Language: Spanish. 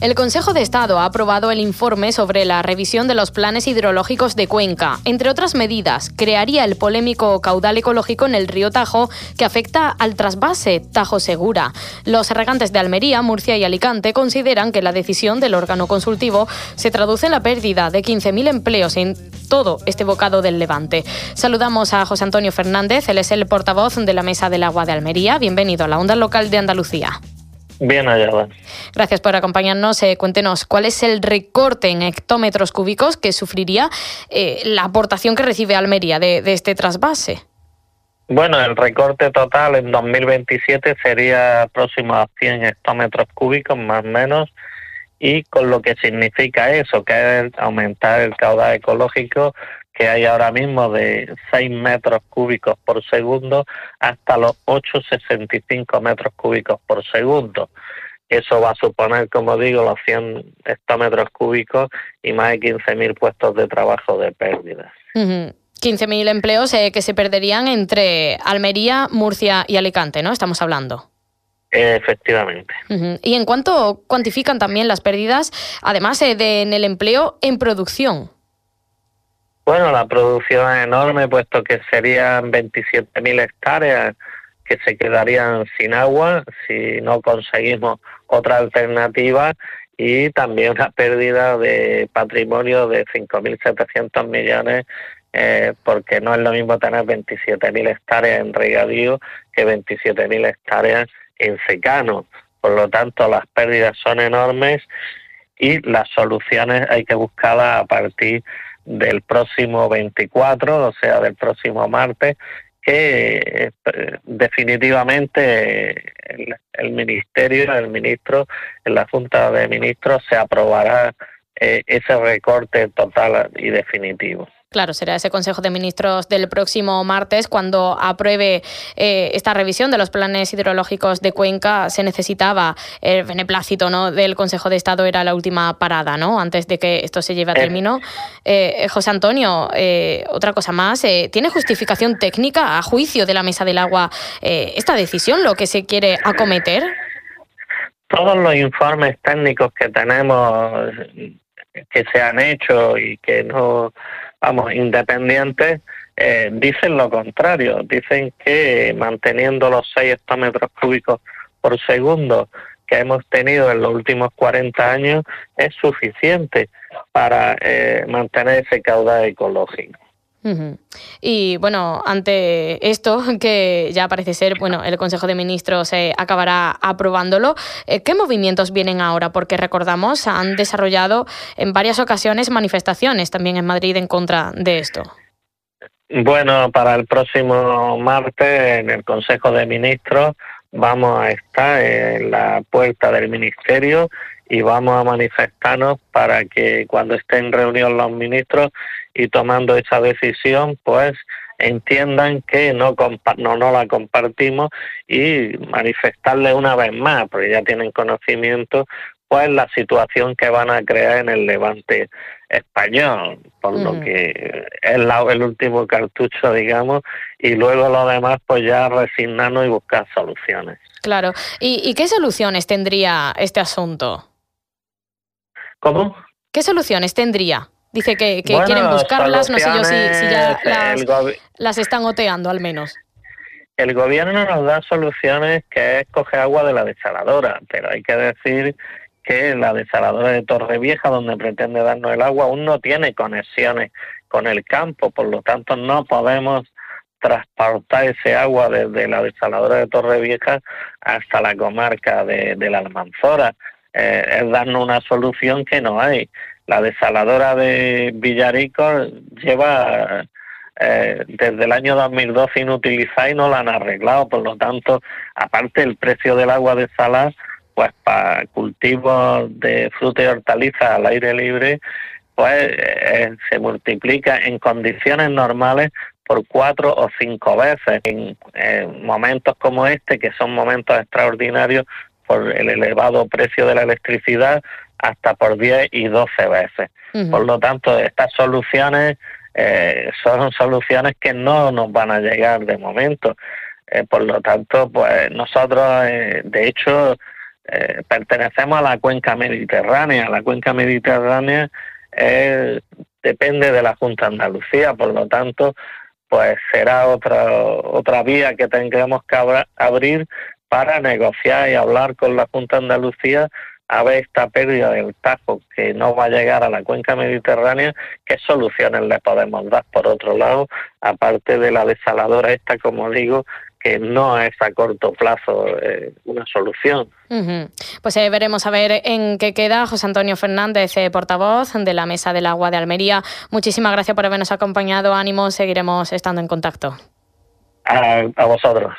El Consejo de Estado ha aprobado el informe sobre la revisión de los planes hidrológicos de Cuenca. Entre otras medidas, crearía el polémico caudal ecológico en el río Tajo que afecta al trasvase Tajo Segura. Los regantes de Almería, Murcia y Alicante consideran que la decisión del órgano consultivo se traduce en la pérdida de 15.000 empleos en todo este bocado del Levante. Saludamos a José Antonio Fernández, él es el portavoz de la Mesa del Agua de Almería. Bienvenido a la Onda Local de Andalucía. Bien hallada. Gracias por acompañarnos. Eh, cuéntenos, ¿cuál es el recorte en hectómetros cúbicos que sufriría eh, la aportación que recibe Almería de, este trasvase? Bueno, el recorte total en 2027 sería próximo a 100 hectómetros cúbicos, más o menos, y con lo que significa eso, que es aumentar el caudal ecológico que hay ahora mismo de 6 metros cúbicos por segundo hasta los 8,65 metros cúbicos por segundo. Eso va a suponer, como digo, los 100 hectómetros cúbicos y más de 15.000 puestos de trabajo de pérdidas. 15.000 empleos eh, que se perderían entre Almería, Murcia y Alicante, ¿no? Estamos hablando. Efectivamente. ¿Y en cuánto cuantifican también las pérdidas, además eh, de en el empleo en producción? Bueno, la producción es enorme, puesto que serían 27.000 hectáreas que se quedarían sin agua si no conseguimos otra alternativa y también una pérdida de patrimonio de 5.700 millones eh, porque no es lo mismo tener 27.000 hectáreas en regadío que 27.000 hectáreas en secano. Por lo tanto, las pérdidas son enormes y las soluciones hay que buscarlas a partir del próximo 24, o sea, del próximo martes, que eh, definitivamente el, ministerio, el ministro, en la Junta de Ministros se aprobará eh, ese recorte total y definitivo. Claro, será ese Consejo de Ministros del próximo martes cuando apruebe eh, esta revisión de los planes hidrológicos de Cuenca. Se necesitaba el beneplácito ¿no? del Consejo de Estado, era la última parada, ¿no? Antes de que esto se lleve a eh. término. Eh, José Antonio, otra cosa más. ¿Tiene justificación técnica a juicio de la Mesa del Agua esta decisión, lo que se quiere acometer? Todos los informes técnicos que tenemos que se han hecho y que no vamos, independientes, eh, dicen lo contrario. Dicen que manteniendo los 6 hectómetros cúbicos por segundo que hemos tenido en los últimos 40 años es suficiente para eh, mantener ese caudal ecológico. Y bueno, ante esto, que ya parece ser, bueno, el Consejo de Ministros eh, acabará aprobándolo, eh, ¿qué movimientos vienen ahora? Porque recordamos, han desarrollado en varias ocasiones manifestaciones también en Madrid en contra de esto. Bueno, para el próximo martes en el Consejo de Ministros vamos a estar en la puerta del Ministerio y vamos a manifestarnos para que cuando estén reunión los ministros y tomando esa decisión, pues entiendan que no, no, no la compartimos y manifestarle una vez más, porque ya tienen conocimiento, pues la situación que van a crear en el levante español, por lo que es la, el último cartucho, digamos, y luego lo demás, pues ya resignarnos y buscar soluciones. Claro. ¿Y, y qué soluciones tendría este asunto? ¿Cómo? ¿Qué soluciones tendría? Dice que, quieren buscarlas, no sé yo si, ya las, están oteando al menos. El gobierno nos da soluciones que es coger agua de la desaladora, pero hay que decir que la desaladora de Torrevieja, donde pretende darnos el agua, aún no tiene conexiones con el campo, por lo tanto no podemos transportar ese agua desde la desaladora de Torrevieja hasta la comarca de, la Almanzora. Eh, es darnos una solución que no hay. La desaladora de Villarico lleva eh, desde el año 2012 sin utilizar y no la han arreglado. Por lo tanto, aparte el precio del agua de salar, pues para cultivos de fruta y hortalizas al aire libre, pues eh, se multiplica en condiciones normales por cuatro o cinco veces en, momentos como este, que son momentos extraordinarios por el elevado precio de la electricidad, hasta por 10 y 12 veces. Por lo tanto, estas soluciones eh, son soluciones que no nos van a llegar de momento. Eh, por lo tanto, pues nosotros, eh, de hecho, pertenecemos a la cuenca mediterránea. La cuenca mediterránea depende de la Junta de Andalucía, por lo tanto, pues será otra otra vía que tengamos que abrir para negociar y hablar con la Junta de Andalucía a ver esta pérdida del Tajo que no va a llegar a la cuenca mediterránea, ¿qué soluciones le podemos dar por otro lado, aparte de la desaladora esta, como digo, que no es a corto plazo eh, una solución. Pues eh, veremos a ver en qué queda. José Antonio Fernández, eh, portavoz de la Mesa del Agua de Almería. Muchísimas gracias por habernos acompañado. Ánimo, seguiremos estando en contacto. a vosotros.